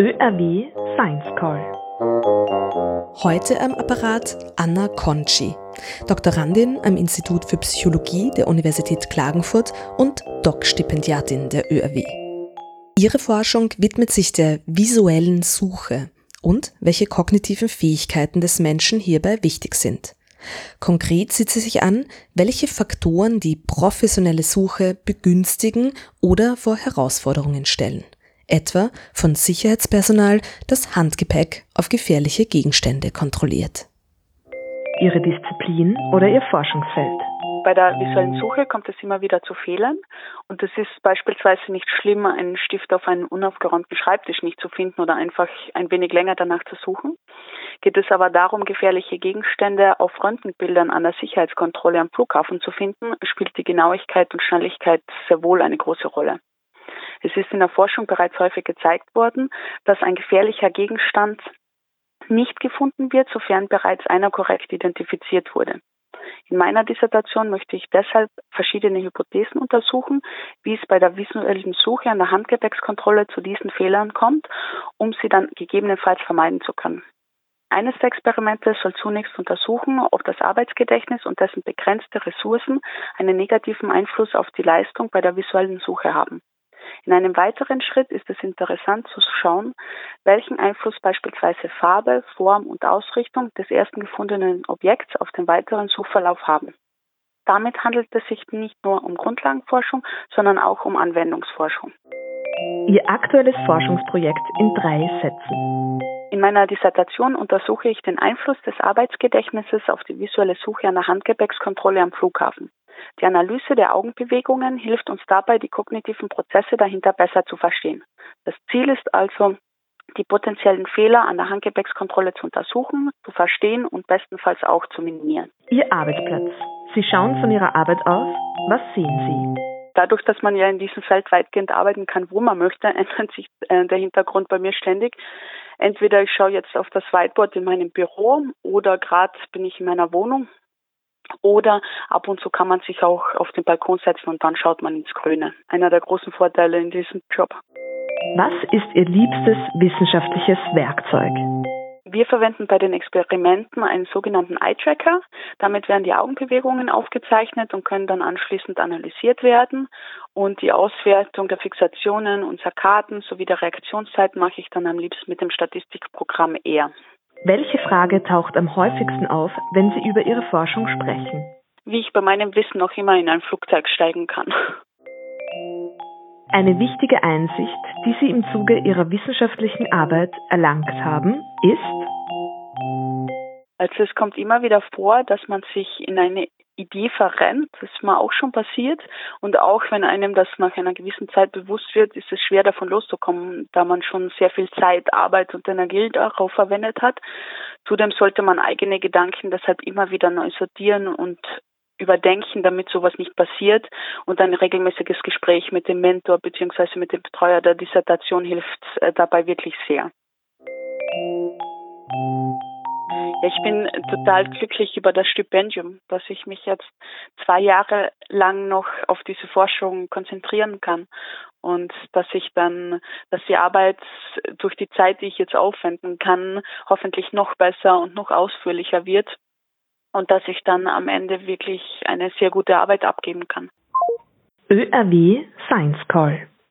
ÖRW Science Call. Heute am Apparat Anna Conci, Doktorandin am Institut für Psychologie der Universität Klagenfurt und Doc-Stipendiatin der ÖRW. Ihre Forschung widmet sich der visuellen Suche und welche kognitiven Fähigkeiten des Menschen hierbei wichtig sind. Konkret sieht sie sich an, welche Faktoren die professionelle Suche begünstigen oder vor Herausforderungen stellen etwa von Sicherheitspersonal, das Handgepäck auf gefährliche Gegenstände kontrolliert. Ihre Disziplin oder Ihr Forschungsfeld? Bei der visuellen Suche kommt es immer wieder zu Fehlern und es ist beispielsweise nicht schlimm, einen Stift auf einem unaufgeräumten Schreibtisch nicht zu finden oder einfach ein wenig länger danach zu suchen. Geht es aber darum, gefährliche Gegenstände auf Röntgenbildern an der Sicherheitskontrolle am Flughafen zu finden, spielt die Genauigkeit und Schnelligkeit sehr wohl eine große Rolle. Es ist in der Forschung bereits häufig gezeigt worden, dass ein gefährlicher Gegenstand nicht gefunden wird, sofern bereits einer korrekt identifiziert wurde. In meiner Dissertation möchte ich deshalb verschiedene Hypothesen untersuchen, wie es bei der visuellen Suche an der Handgepäckskontrolle zu diesen Fehlern kommt, um sie dann gegebenenfalls vermeiden zu können. Eines der Experimente soll zunächst untersuchen, ob das Arbeitsgedächtnis und dessen begrenzte Ressourcen einen negativen Einfluss auf die Leistung bei der visuellen Suche haben. In einem weiteren Schritt ist es interessant zu schauen, welchen Einfluss beispielsweise Farbe, Form und Ausrichtung des ersten gefundenen Objekts auf den weiteren Suchverlauf haben. Damit handelt es sich nicht nur um Grundlagenforschung, sondern auch um Anwendungsforschung. Ihr aktuelles Forschungsprojekt in drei Sätzen. In meiner Dissertation untersuche ich den Einfluss des Arbeitsgedächtnisses auf die visuelle Suche der Handgepäckskontrolle am Flughafen. Die Analyse der Augenbewegungen hilft uns dabei, die kognitiven Prozesse dahinter besser zu verstehen. Das Ziel ist also, die potenziellen Fehler an der Handgepäckskontrolle zu untersuchen, zu verstehen und bestenfalls auch zu minimieren. Ihr Arbeitsplatz. Sie schauen von Ihrer Arbeit aus. Was sehen Sie? Dadurch, dass man ja in diesem Feld weitgehend arbeiten kann, wo man möchte, ändert sich äh, der Hintergrund bei mir ständig. Entweder ich schaue jetzt auf das Whiteboard in meinem Büro oder gerade bin ich in meiner Wohnung oder ab und zu kann man sich auch auf den Balkon setzen und dann schaut man ins Grüne. Einer der großen Vorteile in diesem Job. Was ist Ihr liebstes wissenschaftliches Werkzeug? Wir verwenden bei den Experimenten einen sogenannten Eye-Tracker. Damit werden die Augenbewegungen aufgezeichnet und können dann anschließend analysiert werden. Und die Auswertung der Fixationen und Sarkaden sowie der Reaktionszeit mache ich dann am liebsten mit dem Statistikprogramm R. Welche Frage taucht am häufigsten auf, wenn Sie über Ihre Forschung sprechen? Wie ich bei meinem Wissen noch immer in ein Flugzeug steigen kann. Eine wichtige Einsicht, die Sie im Zuge Ihrer wissenschaftlichen Arbeit erlangt haben, ist? Also es kommt immer wieder vor, dass man sich in eine Idee verrennt. Das ist mir auch schon passiert. Und auch wenn einem das nach einer gewissen Zeit bewusst wird, ist es schwer davon loszukommen, da man schon sehr viel Zeit, Arbeit und Energie darauf verwendet hat. Zudem sollte man eigene Gedanken deshalb immer wieder neu sortieren und überdenken, damit sowas nicht passiert. Und ein regelmäßiges Gespräch mit dem Mentor bzw. mit dem Betreuer der Dissertation hilft äh, dabei wirklich sehr. Ja, ich bin total glücklich über das Stipendium, dass ich mich jetzt zwei Jahre lang noch auf diese Forschung konzentrieren kann und dass ich dann, dass die Arbeit durch die Zeit, die ich jetzt aufwenden kann, hoffentlich noch besser und noch ausführlicher wird und dass ich dann am Ende wirklich eine sehr gute Arbeit abgeben kann. ÖRW Science Call